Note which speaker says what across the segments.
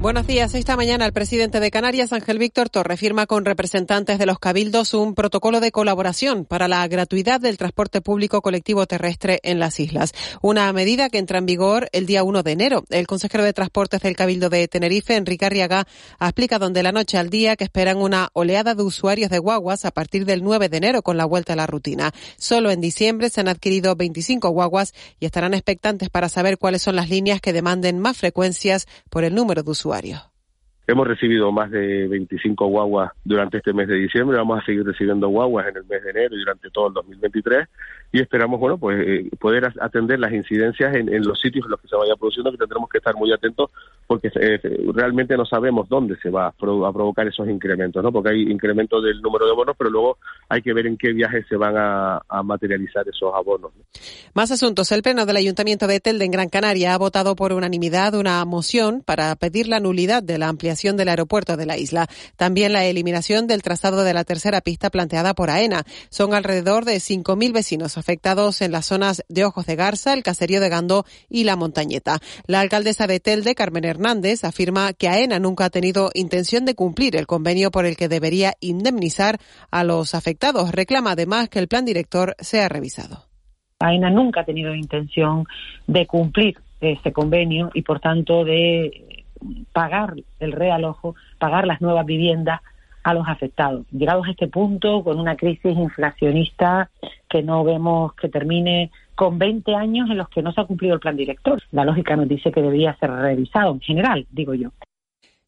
Speaker 1: Buenos días. Esta mañana el presidente de Canarias, Ángel Víctor Torre, firma con representantes de los cabildos un protocolo de colaboración para la gratuidad del transporte público colectivo terrestre en las islas. Una medida que entra en vigor el día 1 de enero. El consejero de Transportes del Cabildo de Tenerife, Enrique Arriaga, explica donde la noche al día que esperan una oleada de usuarios de guaguas a partir del 9 de enero con la vuelta a la rutina. Solo en diciembre se han adquirido 25 guaguas y estarán expectantes para saber cuáles son las líneas que demanden más frecuencias por el número de usuarios
Speaker 2: Hemos recibido más de 25 guaguas durante este mes de diciembre, vamos a seguir recibiendo guaguas en el mes de enero y durante todo el 2023 y esperamos bueno pues eh, poder atender las incidencias en, los sitios en los que se vaya produciendo que tendremos que estar muy atentos porque eh, realmente no sabemos dónde se va a, provocar esos incrementos no porque hay incremento del número de bonos pero luego hay que ver en qué viajes se van a, materializar esos abonos
Speaker 1: más asuntos el pleno del ayuntamiento de Telde en Gran Canaria ha votado por unanimidad una moción para pedir la nulidad de la ampliación del aeropuerto de la isla también la eliminación del trazado de la tercera pista planteada por AENA son alrededor de 5.000 vecinos afectados en las zonas de Ojos de Garza, el Caserío de Gandó y La Montañeta. La alcaldesa de Telde, Carmen Hernández, afirma que AENA nunca ha tenido intención de cumplir el convenio por el que debería indemnizar a los afectados. Reclama además que el plan director sea revisado.
Speaker 3: AENA nunca ha tenido intención de cumplir ese convenio y, por tanto, de pagar el realojo, pagar las nuevas viviendas a los afectados. Llegados a este punto, con una crisis inflacionista que no vemos que termine con 20 años en los que no se ha cumplido el plan director. La lógica nos dice que debería ser revisado en general, digo yo.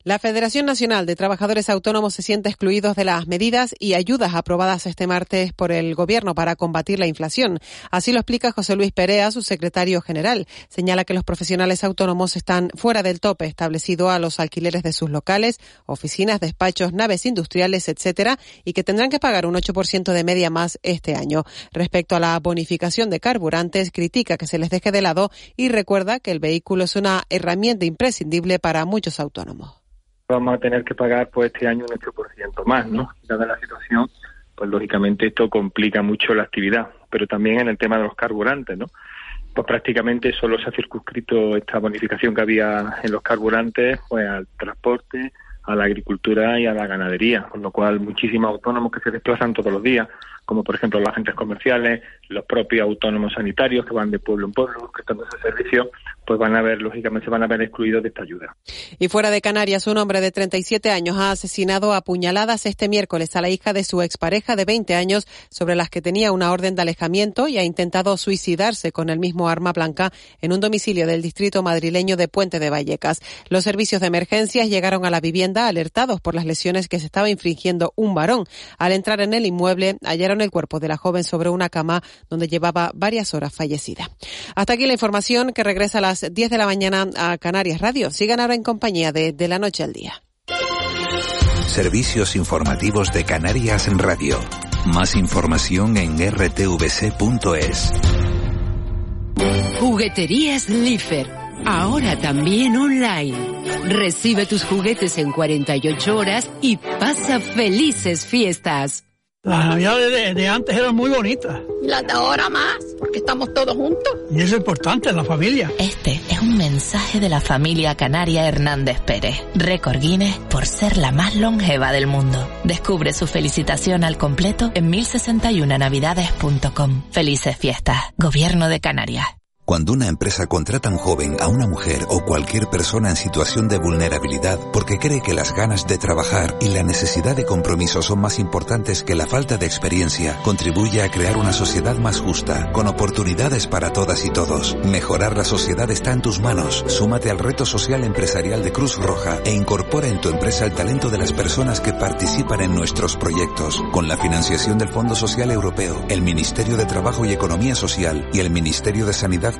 Speaker 1: La Federación Nacional de Trabajadores Autónomos se siente excluidos de las medidas y ayudas aprobadas este martes por el Gobierno para combatir la inflación. Así lo explica José Luis Perea, su secretario general. Señala que los profesionales autónomos están fuera del tope establecido a los alquileres de sus locales, oficinas, despachos, naves industriales, etcétera, y que tendrán que pagar un 8% de media más este año. Respecto a la bonificación de carburantes, critica que se les deje de lado y recuerda que el vehículo es una herramienta imprescindible para muchos autónomos
Speaker 4: vamos a tener que pagar pues este año un 8% más, ¿no? Dada la situación, pues lógicamente esto complica mucho la actividad, pero también en el tema de los carburantes, ¿no? Pues prácticamente solo se ha circunscrito esta bonificación que había en los carburantes pues al transporte, a la agricultura y a la ganadería, con lo cual muchísimos autónomos que se desplazan todos los días, como por ejemplo los agentes comerciales, los propios autónomos sanitarios que van de pueblo en pueblo prestando ese servicio, pues van a ver, lógicamente, se van a ver excluidos de esta ayuda.
Speaker 1: Y fuera de Canarias, un hombre de 37 años ha asesinado a puñaladas este miércoles a la hija de su expareja de 20 años, sobre las que tenía una orden de alejamiento y ha intentado suicidarse con el mismo arma blanca en un domicilio del distrito madrileño de Puente de Vallecas. Los servicios de emergencias llegaron a la vivienda alertados por las lesiones que se estaba infringiendo un varón. Al entrar en el inmueble, hallaron el cuerpo de la joven sobre una cama donde llevaba varias horas fallecida. Hasta aquí la información que regresa a las 10 de la mañana a Canarias Radio. Sigan ahora en compañía de De la Noche al Día.
Speaker 5: Servicios informativos de Canarias en Radio. Más información en rtvc.es.
Speaker 6: Jugueterías Lifer. Ahora también online. Recibe tus juguetes en 48 horas y pasa felices fiestas.
Speaker 7: Las navidades de, antes eran muy bonitas.
Speaker 8: Y las de ahora más, porque estamos todos juntos.
Speaker 7: Y es importante, la familia.
Speaker 9: Este es un mensaje de la familia canaria Hernández Pérez. Récord Guinness por ser la más longeva del mundo. Descubre su felicitación al completo en 1061navidades.com. Felices fiestas. Gobierno de Canarias.
Speaker 5: Cuando una empresa contrata a un joven, a una mujer o cualquier persona en situación de vulnerabilidad porque cree que las ganas de trabajar y la necesidad de compromiso son más importantes que la falta de experiencia, contribuye a crear una sociedad más justa, con oportunidades para todas y todos. Mejorar la sociedad está en tus manos. Súmate al reto social empresarial de Cruz Roja e incorpora en tu empresa el talento de las personas que participan en nuestros proyectos, con la financiación del Fondo Social Europeo, el Ministerio de Trabajo y Economía Social y el Ministerio de Sanidad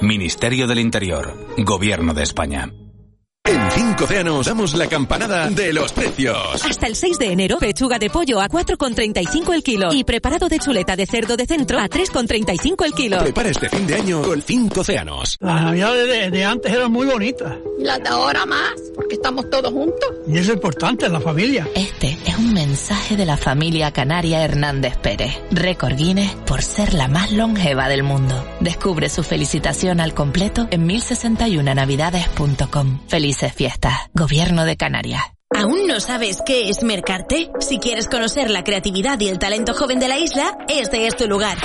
Speaker 10: Ministerio del Interior. Gobierno de España.
Speaker 11: En 5 océanos damos la campanada de los precios.
Speaker 12: Hasta el 6 de enero, pechuga de pollo a 4,35 el kilo y preparado de chuleta de cerdo de centro a 3,35 el kilo.
Speaker 11: Prepara este fin de año con 5 océanos.
Speaker 7: Las navidades de, de antes eran muy bonitas.
Speaker 8: Y las de ahora más, porque estamos todos juntos.
Speaker 7: Y eso es importante en la familia.
Speaker 9: Este es un mensaje de la familia canaria Hernández Pérez. Récord Guinness por ser la más longeva del mundo. Descubre su felicitación al completo en 1061navidades.com. Felices fiestas. Gobierno de Canarias.
Speaker 13: ¿Aún no sabes qué es Mercarte? Si quieres conocer la creatividad y el talento joven de la isla, este es tu lugar.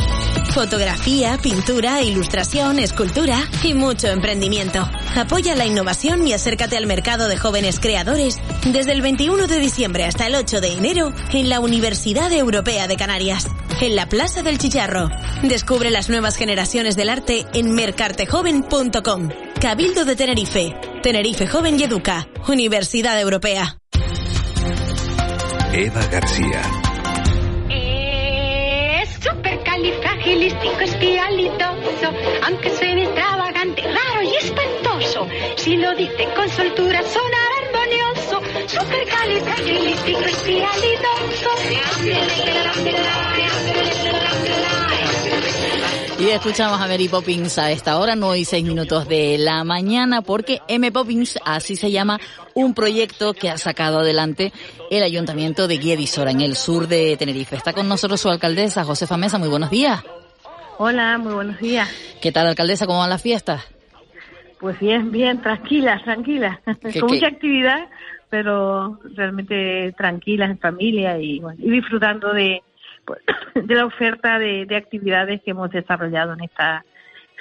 Speaker 13: Fotografía, pintura, ilustración, escultura y mucho emprendimiento. Apoya la innovación y acércate al mercado de jóvenes creadores desde el 21 de diciembre hasta el 8 de enero en la Universidad Europea de Canarias, en la Plaza del Chicharro. Descubre las nuevas generaciones del arte en mercartejoven.com. Cabildo de Tenerife, Tenerife Joven y Educa, Universidad Europea.
Speaker 5: Eva García.
Speaker 14: Es supercalifragilisticoespialidoso, aunque suene extravagante, raro y espantoso. Si lo dice con soltura sonará armonioso. Supercalifragilisticoespialidoso.
Speaker 15: Y escuchamos a Mary Poppins a esta hora, 9 y 6 minutos de la mañana, porque M Poppins, así se llama, un proyecto que ha sacado adelante el Ayuntamiento de Guiedisora, en el sur de Tenerife. Está con nosotros su alcaldesa, Josefa Mesa. Muy buenos días.
Speaker 16: Hola, muy buenos días.
Speaker 15: ¿Qué tal, alcaldesa? ¿Cómo van las fiestas?
Speaker 16: Pues bien, bien, tranquilas, tranquilas. Con mucha actividad, pero realmente tranquilas en familia y, bueno, y disfrutando de, pues, de la oferta de, de, actividades que hemos desarrollado en estas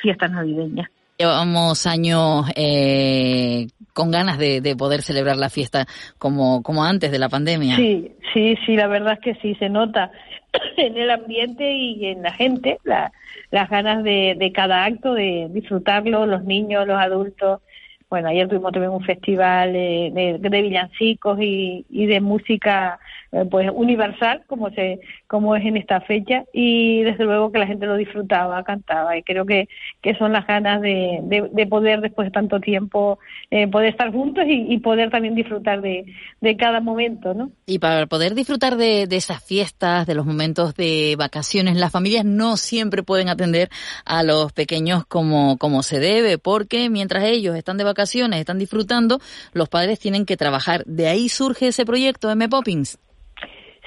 Speaker 16: fiestas navideñas.
Speaker 15: Llevamos años eh, con ganas de, de, poder celebrar la fiesta como, como antes de la pandemia.
Speaker 16: Sí, sí, sí, la verdad es que sí, se nota en el ambiente y en la gente la, las ganas de, de cada acto, de disfrutarlo, los niños, los adultos. Bueno, ayer tuvimos también un festival de, de, de villancicos y, y, de música eh, pues universal, como se como es en esta fecha, y desde luego que la gente lo disfrutaba, cantaba, y creo que, que son las ganas de, de, de poder, después de tanto tiempo, eh, poder estar juntos y, y, poder también disfrutar de, de cada momento, ¿no?
Speaker 15: Y para poder disfrutar de, de esas fiestas, de los momentos de vacaciones, las familias no siempre pueden atender a los pequeños como, como se debe, porque mientras ellos están de vacaciones, están disfrutando, los padres tienen que trabajar. De ahí surge ese proyecto M. Poppins.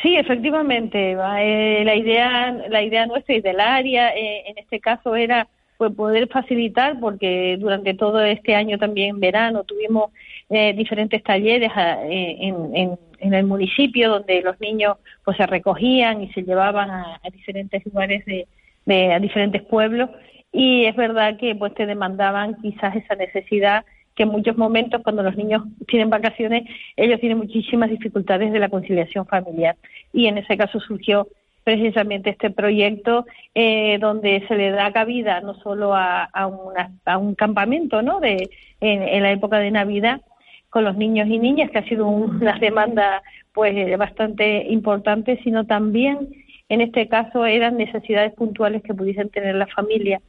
Speaker 16: Sí, efectivamente. Eh, la idea, la idea nuestra y del área, eh, en este caso era pues poder facilitar, porque durante todo este año también verano tuvimos eh, diferentes talleres eh, en, en, en, el municipio donde los niños pues se recogían y se llevaban a, a diferentes lugares de, de a diferentes pueblos y es verdad que pues te demandaban quizás esa necesidad que en muchos momentos cuando los niños tienen vacaciones ellos tienen muchísimas dificultades de la conciliación familiar. Y en ese caso surgió precisamente este proyecto eh, donde se le da cabida no solo a, a, una, a un campamento no de en, en, la época de Navidad con los niños y niñas que ha sido una demanda pues bastante importante sino también en este caso eran necesidades puntuales que pudiesen tener la familia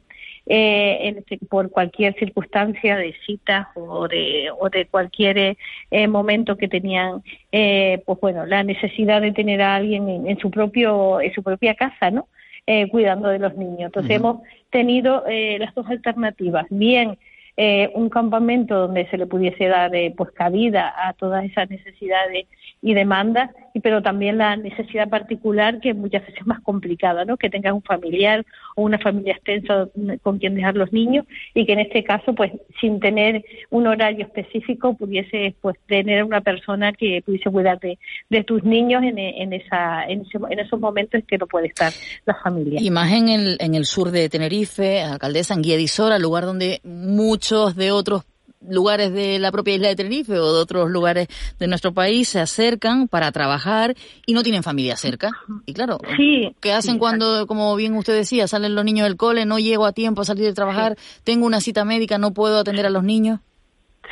Speaker 16: eh, en este, por cualquier circunstancia de citas o de, o de cualquier eh, momento que tenían, eh, pues bueno, la necesidad de tener a alguien en, en su propio, en su propia casa, ¿no? Eh, cuidando de los niños. Entonces uh -huh. hemos tenido eh, las dos alternativas, bien eh, un campamento donde se le pudiese dar eh, pues cabida a todas esas necesidades y demandas, y pero también la necesidad particular que muchas veces es más complicada, ¿no? Que tengas un familiar o una familia extensa con quien dejar los niños y que en este caso, pues, sin tener un horario específico, pudiese, pues, tener una persona que pudiese cuidar de, de tus niños en, en esa, en, esos momentos que no puede estar la familia.
Speaker 15: Y más en el, en el sur de Tenerife, alcaldesa en Guiedisora, lugar donde muchos de otros lugares de la propia isla de Tenerife o de otros lugares de nuestro país se acercan para trabajar y no tienen familia cerca. Y claro,
Speaker 16: sí,
Speaker 15: ¿qué hacen
Speaker 16: sí,
Speaker 15: cuando, como bien usted decía, salen los niños del cole, no llego a tiempo a salir de trabajar, sí. tengo una cita médica, no puedo atender a los niños?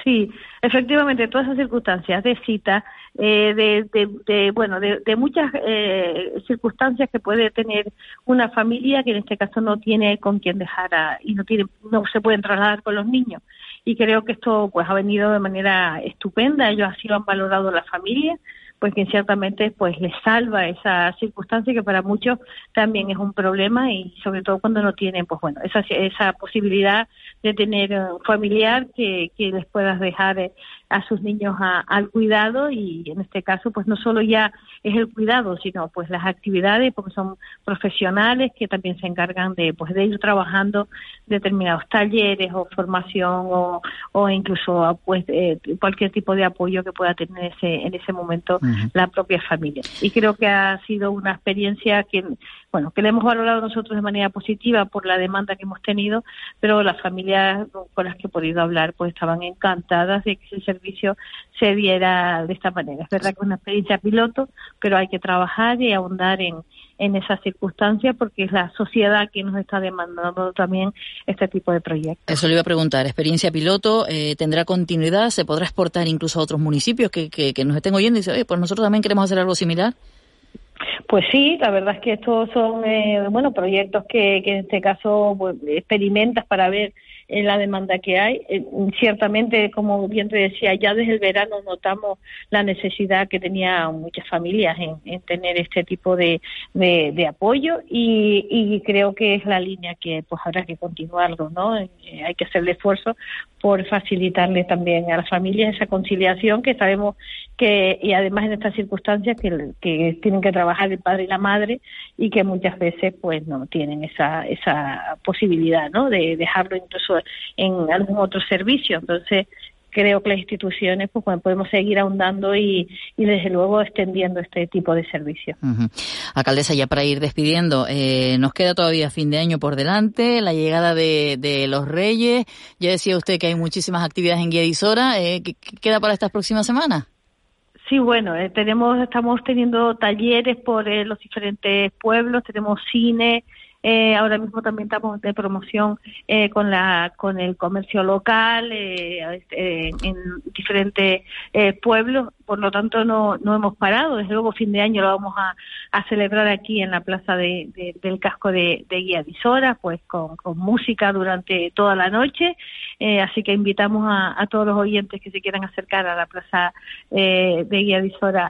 Speaker 16: Sí, efectivamente, todas esas circunstancias de cita, eh, de, de, bueno, de, muchas eh, circunstancias que puede tener una familia que en este caso no tiene con quién dejar y no tiene, no se pueden trasladar con los niños. Y creo que esto pues ha venido de manera estupenda. Ellos así lo han valorado la familia pues que ciertamente pues les salva esa circunstancia que para muchos también es un problema y sobre todo cuando no tienen pues bueno esa esa posibilidad de tener un familiar que, que les puedas dejar eh, a sus niños al cuidado y en este caso pues no solo ya es el cuidado sino pues las actividades porque son profesionales que también se encargan de pues de ir trabajando determinados talleres o formación o, o incluso pues eh, cualquier tipo de apoyo que pueda tener ese en ese momento la propia familia y creo que ha sido una experiencia que bueno que le hemos valorado nosotros de manera positiva por la demanda que hemos tenido pero las familias con las que he podido hablar pues estaban encantadas de que ese servicio se diera de esta manera. Es verdad que es una experiencia piloto, pero hay que trabajar y ahondar en, en esas circunstancias porque es la sociedad que nos está demandando también este tipo de proyectos.
Speaker 15: Eso le iba a preguntar, experiencia piloto, eh, ¿tendrá continuidad? ¿Se podrá exportar incluso a otros municipios que, que, nos estén oyendo y dicen, oye, pues nosotros también queremos hacer algo similar?
Speaker 16: Pues sí, la verdad es que estos son eh, bueno proyectos que, que en este caso pues, experimentas para ver en la demanda que hay. Eh, ciertamente, como bien te decía, ya desde el verano notamos la necesidad que tenía muchas familias en, tener este tipo de, de, apoyo y, creo que es la línea que pues habrá que continuarlo, ¿no? Eh, hay que hacer el esfuerzo por facilitarle también a las familias esa conciliación que sabemos que, y además en estas circunstancias que, que tienen que trabajar el padre y la madre y que muchas veces pues no tienen esa, esa posibilidad, ¿no? De dejarlo incluso en algún otro servicio. Entonces, creo que las instituciones pues podemos seguir ahondando y, y, desde luego extendiendo este tipo de servicios.
Speaker 15: Alcaldesa, ya para ir despidiendo, eh, nos queda todavía fin de año por delante, la llegada de, de los Reyes, ya decía usted que hay muchísimas actividades en Guiadisora, eh, ¿qué, queda para estas próximas semanas?
Speaker 16: Sí, bueno, eh, tenemos, estamos teniendo talleres por eh, los diferentes pueblos, tenemos cine, eh, ahora mismo también estamos de promoción eh, con la con el comercio local eh, este, en diferentes pueblos por lo tanto no, no hemos parado. Desde luego, fin de año lo vamos a, celebrar aquí en la plaza de, del casco de, de Guía pues con, música durante toda la noche. Eh, así que invitamos a, todos los oyentes que se quieran acercar a la plaza eh, de Guía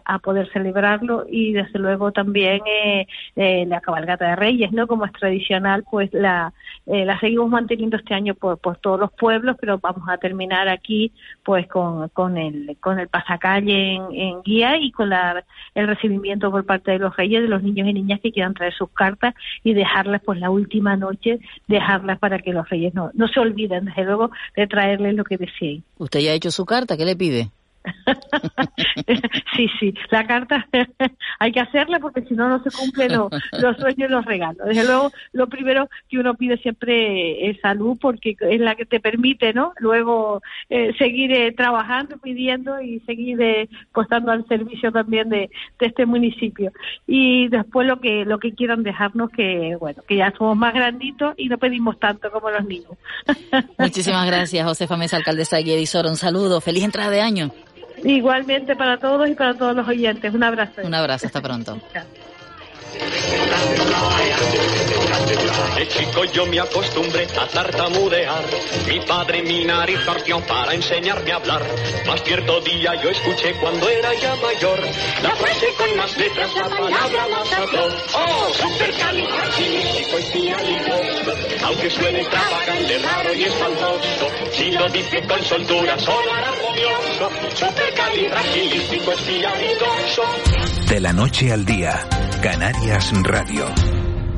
Speaker 16: a poder celebrarlo y desde luego también eh, la cabalgata de Reyes, ¿no? Como es tradicional, pues la, la seguimos manteniendo este año por, por todos los pueblos, pero vamos a terminar aquí pues con, con el, con el pasacalle en, guía y con la, el recibimiento por parte de los reyes de los niños y niñas que quieran traer sus cartas y dejarlas pues la última noche, dejarlas para que los reyes no, no se olviden desde luego de traerles lo que deseen.
Speaker 15: ¿Usted ya ha hecho su carta? ¿Qué le pide?
Speaker 16: sí, sí, la carta hay que hacerla porque si no, no se cumplen los, sueños y los regalos. Desde luego, lo primero que uno pide siempre es salud porque es la que te permite, ¿no? Luego eh, seguir eh, trabajando, pidiendo y seguir eh, costando al servicio también de, este municipio. Y después lo que lo que quieran dejarnos que, bueno, que ya somos más granditos y no pedimos tanto como los niños.
Speaker 15: Muchísimas gracias, Josefa Mesa, alcaldesa de Guiedisora. Un saludo. Feliz entrada de año.
Speaker 16: Igualmente para todos y para todos los oyentes. Un abrazo.
Speaker 15: Un abrazo, hasta pronto.
Speaker 17: De chico yo me acostumbré a tartamudear. Mi padre mi nariz partió para enseñarme a hablar. Más cierto día yo escuché cuando era ya mayor la frase con más letras, la palabra más habló. Oh, supercalifragilisticoespialidoso. Aunque suene extravagante, raro y espantoso, si lo dice con soltura sonará armonioso. Supercalifragilisticoespialidoso.
Speaker 5: De la noche al día, Canarias Radio.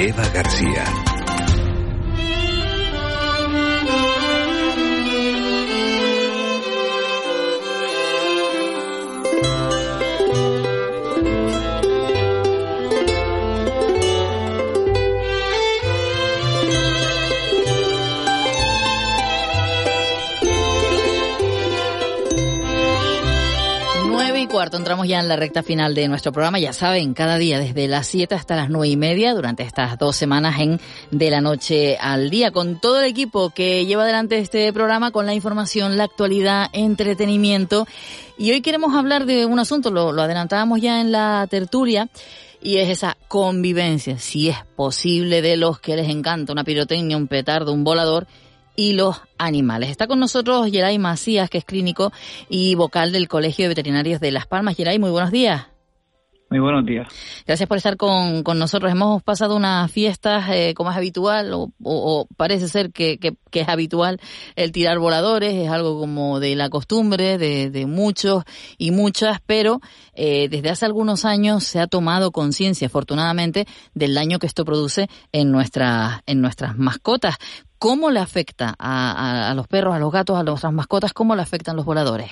Speaker 5: Eva García.
Speaker 15: Cuarto, entramos ya en la recta final de nuestro programa. Ya saben, cada día desde las 7 hasta las nueve y media, durante estas dos semanas en De la Noche al Día, con todo el equipo que lleva adelante este programa, con la información, la actualidad, entretenimiento. Y hoy queremos hablar de un asunto, lo, lo adelantábamos ya en la tertulia, y es esa convivencia, si es posible, de los que les encanta una pirotecnia, un petardo, un volador y los animales. Está con nosotros Geray Macías, que es clínico y vocal del Colegio de Veterinarios de Las Palmas. Geray, muy buenos días.
Speaker 18: Muy buenos días.
Speaker 15: Gracias por estar con, con nosotros. Hemos pasado unas fiestas eh, como es habitual, o, o, parece ser que, que, que, es habitual el tirar voladores, es algo como de la costumbre de, de muchos y muchas, pero eh, desde hace algunos años se ha tomado conciencia, afortunadamente, del daño que esto produce en, nuestra, en nuestras mascotas. ¿Cómo le afecta a, a, a los perros, a los gatos, a nuestras mascotas? ¿Cómo le afectan los voladores?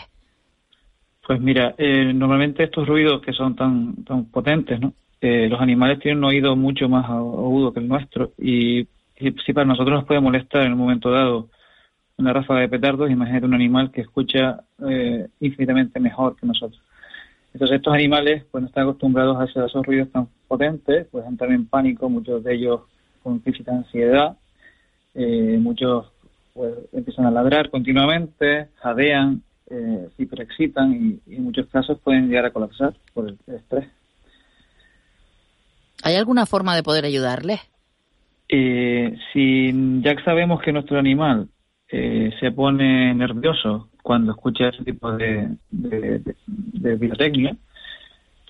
Speaker 18: Pues mira, eh, normalmente estos ruidos que son tan, tan potentes, ¿no? Eh, los animales tienen un oído mucho más agudo que el nuestro y, si para nosotros nos puede molestar en un momento dado una ráfaga de petardos, imagínate un animal que escucha eh, infinitamente mejor que nosotros. Entonces estos animales no están acostumbrados a a esos ruidos tan potentes, pues entran en pánico, muchos de ellos con de ansiedad, eh, muchos pues empiezan a ladrar continuamente, jadean, eh, se hiperexcitan y, y, en muchos casos pueden llegar a colapsar por el estrés.
Speaker 15: ¿Hay alguna forma de poder ayudarles?
Speaker 18: Eh, si ya sabemos que nuestro animal eh, se pone nervioso cuando escucha ese tipo de, de, de, de pirotecnia,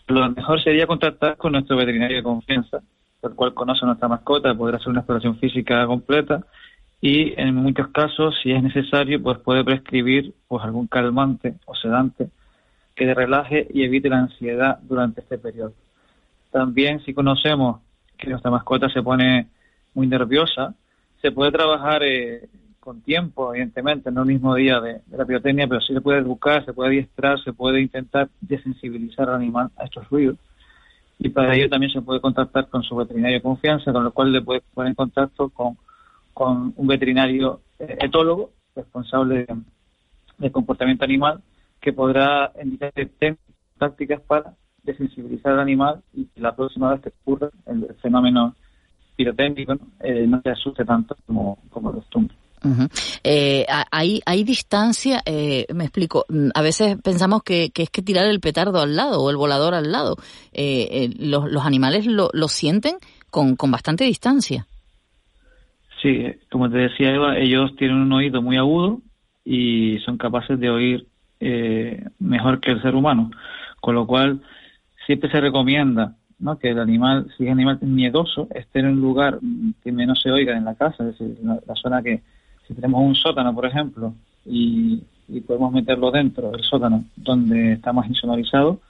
Speaker 18: lo mejor sería contactar con nuestro veterinario de confianza, el cual conoce a nuestra mascota, poder hacer una exploración física completa y en muchos casos, si es necesario, pues puede prescribir pues algún calmante o sedante que le relaje y evite la ansiedad durante este periodo. También si conocemos que nuestra mascota se pone muy nerviosa, se puede trabajar eh, con tiempo, evidentemente, no el mismo día de, la pirotecnia, pero sí se puede educar, se puede adiestrar, se puede intentar desensibilizar al animal a estos ruidos. Y para ello también se puede contactar con su veterinario de confianza, con lo cual le puede poner en contacto con con un veterinario etólogo responsable de, comportamiento animal que podrá indicar tácticas para desensibilizar al animal y que la próxima vez que ocurra el fenómeno pirotécnico ¿no? Eh, no se asuste tanto como, como costumbre.
Speaker 15: Uh eh, hay, hay distancia, eh, me explico, a veces pensamos que, es que tirar el petardo al lado o el volador al lado. Eh, los, los, animales lo, lo sienten con, con bastante distancia.
Speaker 18: Sí, como te decía Eva, ellos tienen un oído muy agudo y son capaces de oír eh, mejor que el ser humano, con lo cual siempre se recomienda ¿no? que el animal, si es animal miedoso, esté en un lugar que menos se oiga en la casa, es decir, la, la zona que, si tenemos un sótano, por ejemplo, y, y podemos meterlo dentro del sótano donde está más insonorizado,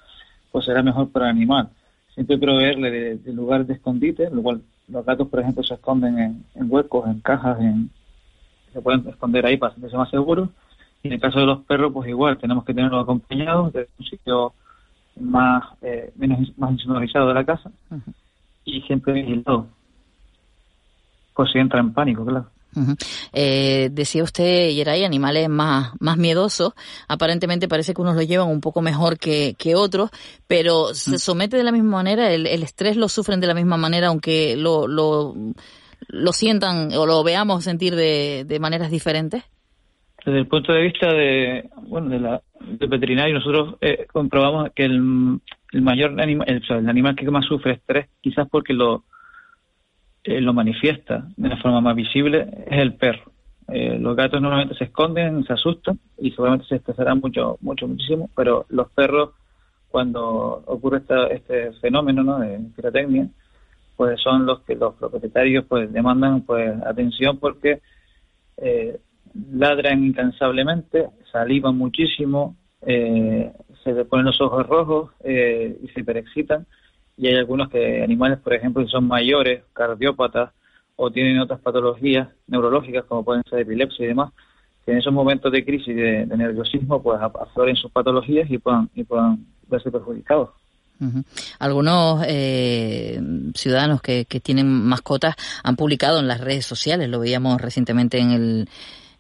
Speaker 18: pues será mejor para el animal. Siempre proveerle de, de lugares de escondite, lo cual los gatos, por ejemplo, se esconden en, en huecos, en cajas, en, se pueden esconder ahí para sentirse más seguros. Y en el caso de los perros, pues igual, tenemos que tenerlos acompañados de un sitio más, eh, menos, más insonorizado de la casa uh -huh. y siempre vigilado. Pues si entra en pánico, claro.
Speaker 15: Uh -huh. eh, decía usted, y hay animales más, más miedosos. Aparentemente parece que unos lo llevan un poco mejor que, que otros, pero uh -huh. se somete de la misma manera, el, el, estrés lo sufren de la misma manera, aunque lo, lo, lo sientan o lo veamos sentir de, de maneras diferentes.
Speaker 18: Desde el punto de vista de, bueno, de la, del veterinario, nosotros eh, comprobamos que el, el mayor animal, el, el animal que más sufre estrés, quizás porque lo, eh, lo manifiesta de la forma más visible es el perro. Eh, los gatos normalmente se esconden, se asustan y seguramente se estresarán mucho, mucho, muchísimo, pero los perros, cuando ocurre esta, este fenómeno ¿no? de pirotecnia, pues son los que los propietarios pues demandan pues atención porque eh, ladran incansablemente, salivan muchísimo, eh, se le ponen los ojos rojos eh, y se hiperexcitan y hay algunos que animales, por ejemplo, que son mayores, cardiópatas o tienen otras patologías neurológicas como pueden ser epilepsia y demás, que en esos momentos de crisis de, de nerviosismo pues afloren sus patologías y puedan, y puedan verse perjudicados.
Speaker 15: Uh. Algunos eh, ciudadanos que, que tienen mascotas han publicado en las redes sociales, lo veíamos recientemente en el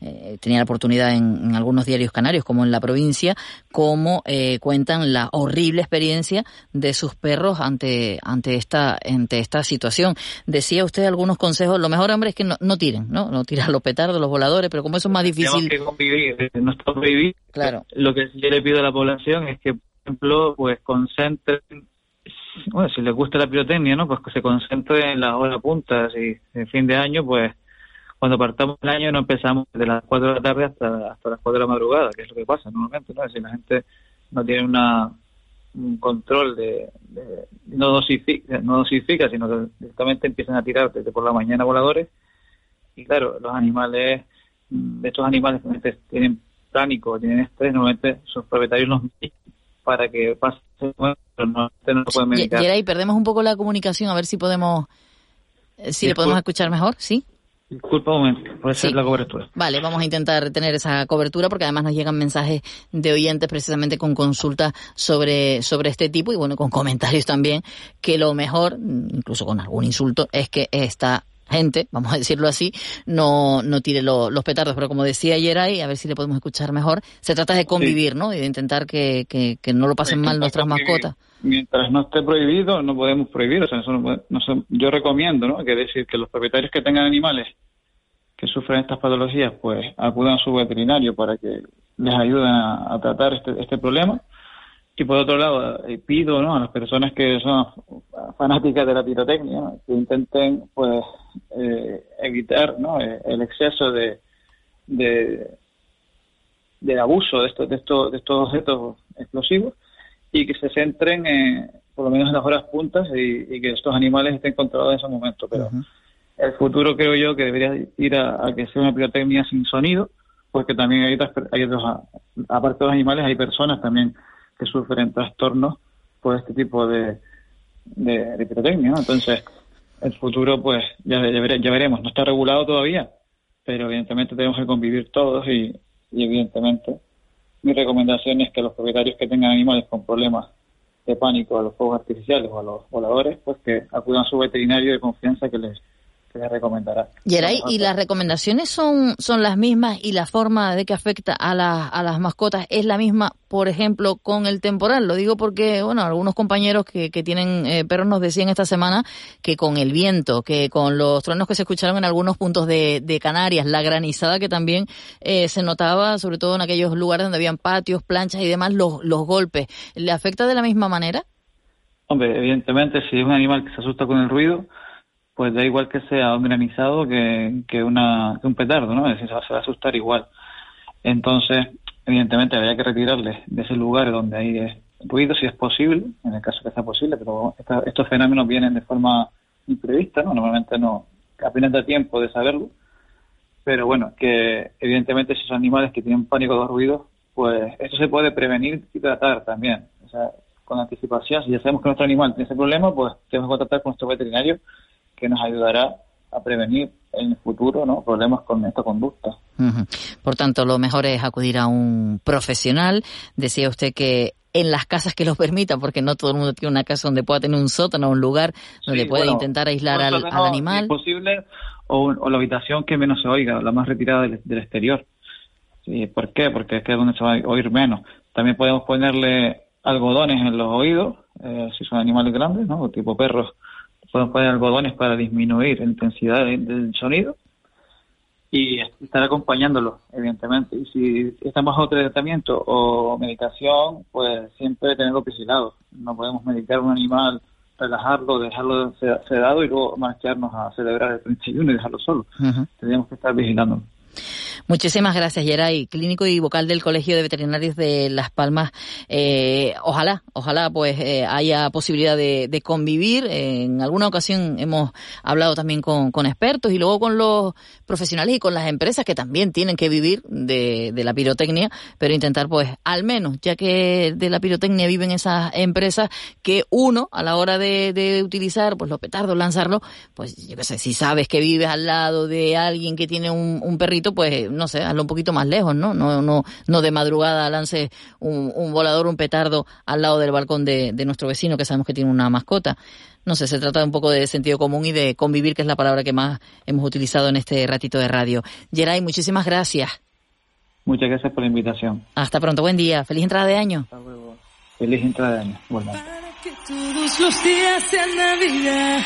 Speaker 15: eh, tenía la oportunidad en, algunos diarios canarios, como en la provincia, cómo eh, cuentan la horrible experiencia de sus perros ante, ante, esta, ante esta situación. Decía usted algunos consejos, lo mejor, hombre, es que no, no tiren, ¿no? No tirar los petardos, los voladores, pero como eso es más difícil...
Speaker 18: que convivir, no está prohibido.
Speaker 15: Claro.
Speaker 18: Lo que yo le pido a la población es que, por ejemplo, pues concentren bueno, si les gusta la pirotecnia, ¿no? Pues que se concentre en las horas puntas y en fin de año, pues cuando partamos el año no empezamos desde las 4 de la tarde hasta, hasta las 4 de la madrugada, que es lo que pasa normalmente, ¿no? Si la gente no tiene una, un control de, no, dosifica, no dosifica, sino que directamente empiezan a tirar desde por la mañana voladores y claro, los animales, mm, estos animales tienen pánico, tienen estrés, normalmente sus propietarios los para que pase pero no, no pueden medicar.
Speaker 15: Y, ahí perdemos un poco la comunicación, a ver si podemos, eh, si le podemos escuchar mejor, ¿sí?
Speaker 18: Disculpa un momento, puede ser la cobertura.
Speaker 15: Vale, vamos a intentar tener esa cobertura porque además nos llegan mensajes de oyentes precisamente con consultas sobre, sobre este tipo y bueno, con comentarios también que lo mejor, incluso con algún insulto, es que esta gente, vamos a decirlo así, no, no tire los petardos. Pero como decía ayer ahí, a ver si le podemos escuchar mejor, se trata de convivir, ¿no? Y de intentar que, que, no lo pasen mal nuestras mascotas.
Speaker 18: Mientras no esté prohibido, no podemos prohibir. O sea, no, yo recomiendo, ¿no? Que decir que los propietarios que tengan animales que sufren estas patologías, pues acudan a su veterinario para que les ayuden a, tratar este, este problema. Y por otro lado, eh, pido ¿no? a las personas que son fanáticas de la pirotecnia que intenten pues eh, evitar ¿no? Eh, el exceso de, de, abuso de estos, de, estos, de estos objetos explosivos y que se centren en, por lo menos en las horas puntas y, que estos animales estén controlados en ese momento. Pero el futuro creo yo que debería ir a, que sea una pirotecnia sin sonido, porque también hay, hay otros, aparte de los animales, hay personas también que sufren trastornos por este tipo de, de, pirotecnia. Entonces, el futuro, pues ya, ya, veremos. No está regulado todavía, pero evidentemente tenemos que convivir todos y, y evidentemente mi recomendación es que los propietarios que tengan animales con problemas de pánico a los fuegos artificiales o a los voladores, pues que acudan a su veterinario de confianza que les que les recomendará.
Speaker 15: ¿y las recomendaciones son, son las mismas y la forma de que afecta a, a las mascotas es la misma, por ejemplo, con el temporal? Lo digo porque, bueno, algunos compañeros que, que tienen eh, perros nos decían esta semana que con el viento, que con los truenos que se escucharon en algunos puntos de, de Canarias, la granizada que también eh, se notaba, sobre todo en aquellos lugares donde habían patios, planchas y demás, los, los golpes, ¿le afecta de la misma manera?
Speaker 18: Hombre, evidentemente, si es un animal que se asusta con el ruido, pues da igual que sea un granizado que, que, una, un petardo, ¿no? Es decir, se va, a asustar igual. Entonces, evidentemente, habría que retirarle de ese lugar donde hay ruido, si es posible, en el caso que sea posible, pero estos fenómenos vienen de forma imprevista, ¿no? Normalmente no, apenas da tiempo de saberlo, pero bueno, que evidentemente esos animales que tienen pánico a los ruidos, pues eso se puede prevenir y tratar también, o sea, con anticipación. Si ya sabemos que nuestro animal tiene ese problema, pues tenemos que tratar con nuestro veterinario que nos ayudará a prevenir en el futuro ¿no? problemas con esta conducta.
Speaker 15: Por tanto, lo mejor es acudir a un profesional. Decía usted que en las casas que lo permitan, porque no todo el mundo tiene una casa donde pueda tener un sótano, un lugar donde pueda intentar aislar al, animal.
Speaker 18: posible, o, la habitación que menos se oiga, la más retirada del, exterior. Sí, ¿Por qué? Porque es que es donde se va a oír menos. También podemos ponerle algodones en los oídos, eh, si son animales grandes, ¿no? tipo perros podemos poner algodones para disminuir la intensidad del sonido y estar acompañándolo, evidentemente. Y si estamos bajo tratamiento o medicación, pues siempre tenerlo vigilado. No podemos medicar un animal, relajarlo, dejarlo sedado y luego marcharnos a celebrar el 31 y dejarlo solo. Tenemos que estar vigilándolo.
Speaker 15: Muchísimas gracias, Yeray, clínico y vocal del Colegio de Veterinarios de Las Palmas. Eh, ojalá, ojalá pues eh, haya posibilidad de, convivir. en alguna ocasión hemos hablado también con, expertos y luego con los profesionales y con las empresas que también tienen que vivir de, la pirotecnia, pero intentar pues al menos, ya que de la pirotecnia viven esas empresas, que uno a la hora de, utilizar pues los petardos, lanzarlos, pues yo qué sé, si sabes que vives al lado de alguien que tiene un, un perrito, pues no sé, hazlo un poquito más lejos, ¿no? No, no, no de madrugada lance un, un volador, un petardo al lado del balcón de, de nuestro vecino que sabemos que tiene una mascota. No sé, se trata de un poco de sentido común y de convivir, que es la palabra que más hemos utilizado en este ratito de radio. Geray, muchísimas gracias.
Speaker 18: Muchas gracias por la invitación.
Speaker 15: Hasta pronto, buen día. Feliz entrada de año. Hasta
Speaker 18: luego. Feliz entrada de año. Bueno.
Speaker 19: que todos los días sean Navidad,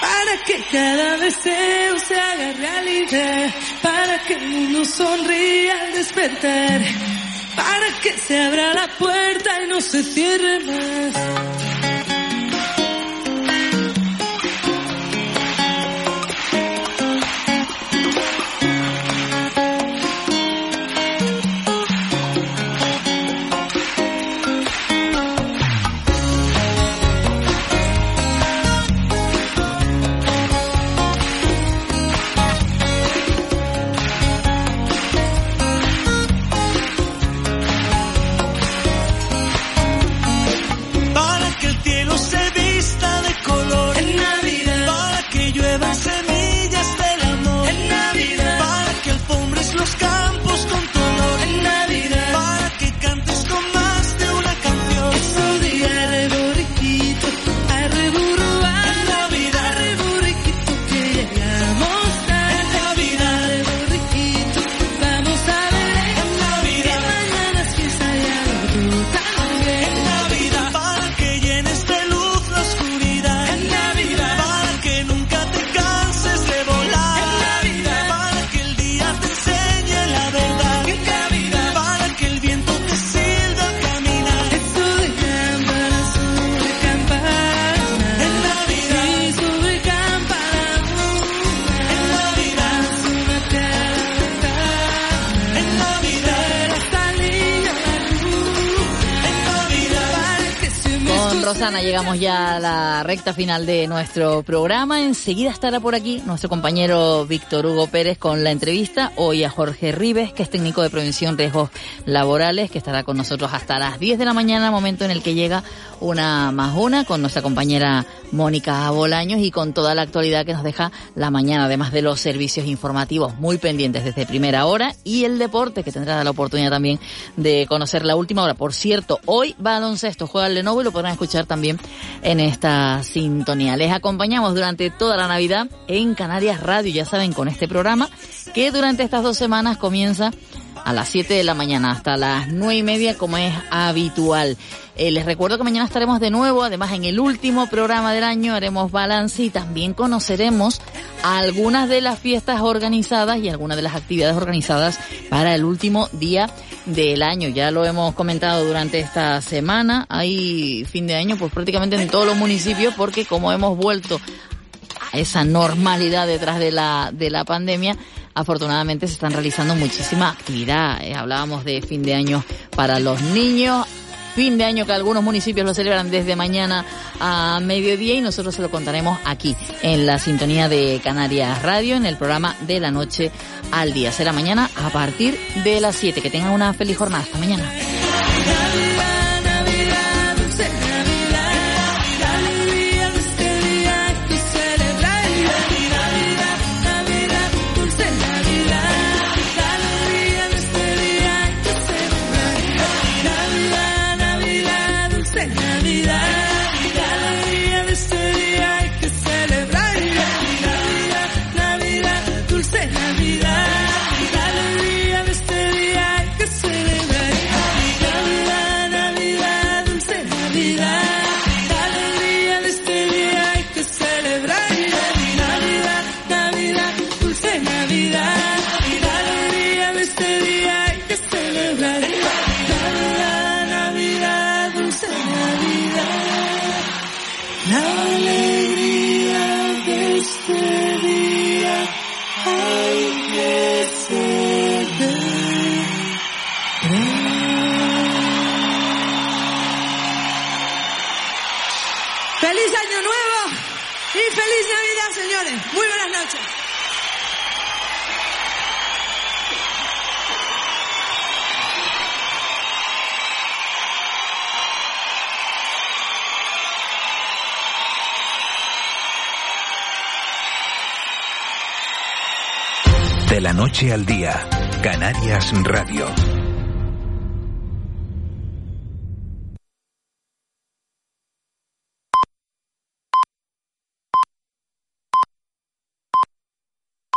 Speaker 19: para que cada deseo se haga realidad, para que el mundo sonría al despertar, para que se abra la puerta y no se cierre más. Llegamos
Speaker 15: ya a la recta final de nuestro programa. Enseguida estará por aquí nuestro compañero Víctor Hugo Pérez con la entrevista hoy a Jorge Ribes, que es técnico de prevención riesgos laborales, que estará con nosotros hasta las 10 de la mañana, momento en el que llega una más una con nuestra compañera Mónica Bolaños y con toda la actualidad que nos deja la mañana, además de los servicios informativos muy pendientes desde primera hora y el deporte, que tendrá la oportunidad también de conocer la última hora. Por cierto, hoy baloncesto juega el Lenovo y lo podrán escuchar también en esta sintonía. Les acompañamos durante toda la Navidad en Canarias Radio, ya saben, con este programa que durante estas dos semanas comienza a las 7 de la mañana hasta las nueve y media como es habitual. Eh, les recuerdo que mañana estaremos de nuevo, además en el último programa del año haremos balance y también conoceremos algunas de las fiestas organizadas y algunas de las actividades organizadas para el último día del año. Ya lo hemos comentado durante esta semana, hay fin de año pues prácticamente en todos los municipios porque como hemos vuelto a esa normalidad detrás de la, de la pandemia, afortunadamente se están realizando muchísima actividad. Eh, hablábamos de fin de año para los niños, fin de año que algunos municipios lo celebran desde mañana a mediodía y nosotros se lo contaremos aquí en la sintonía de Canarias Radio en el programa de la noche al día. Será mañana a partir de las 7. Que tengan una feliz jornada. Hasta mañana.
Speaker 5: La noche al día, Canarias Radio.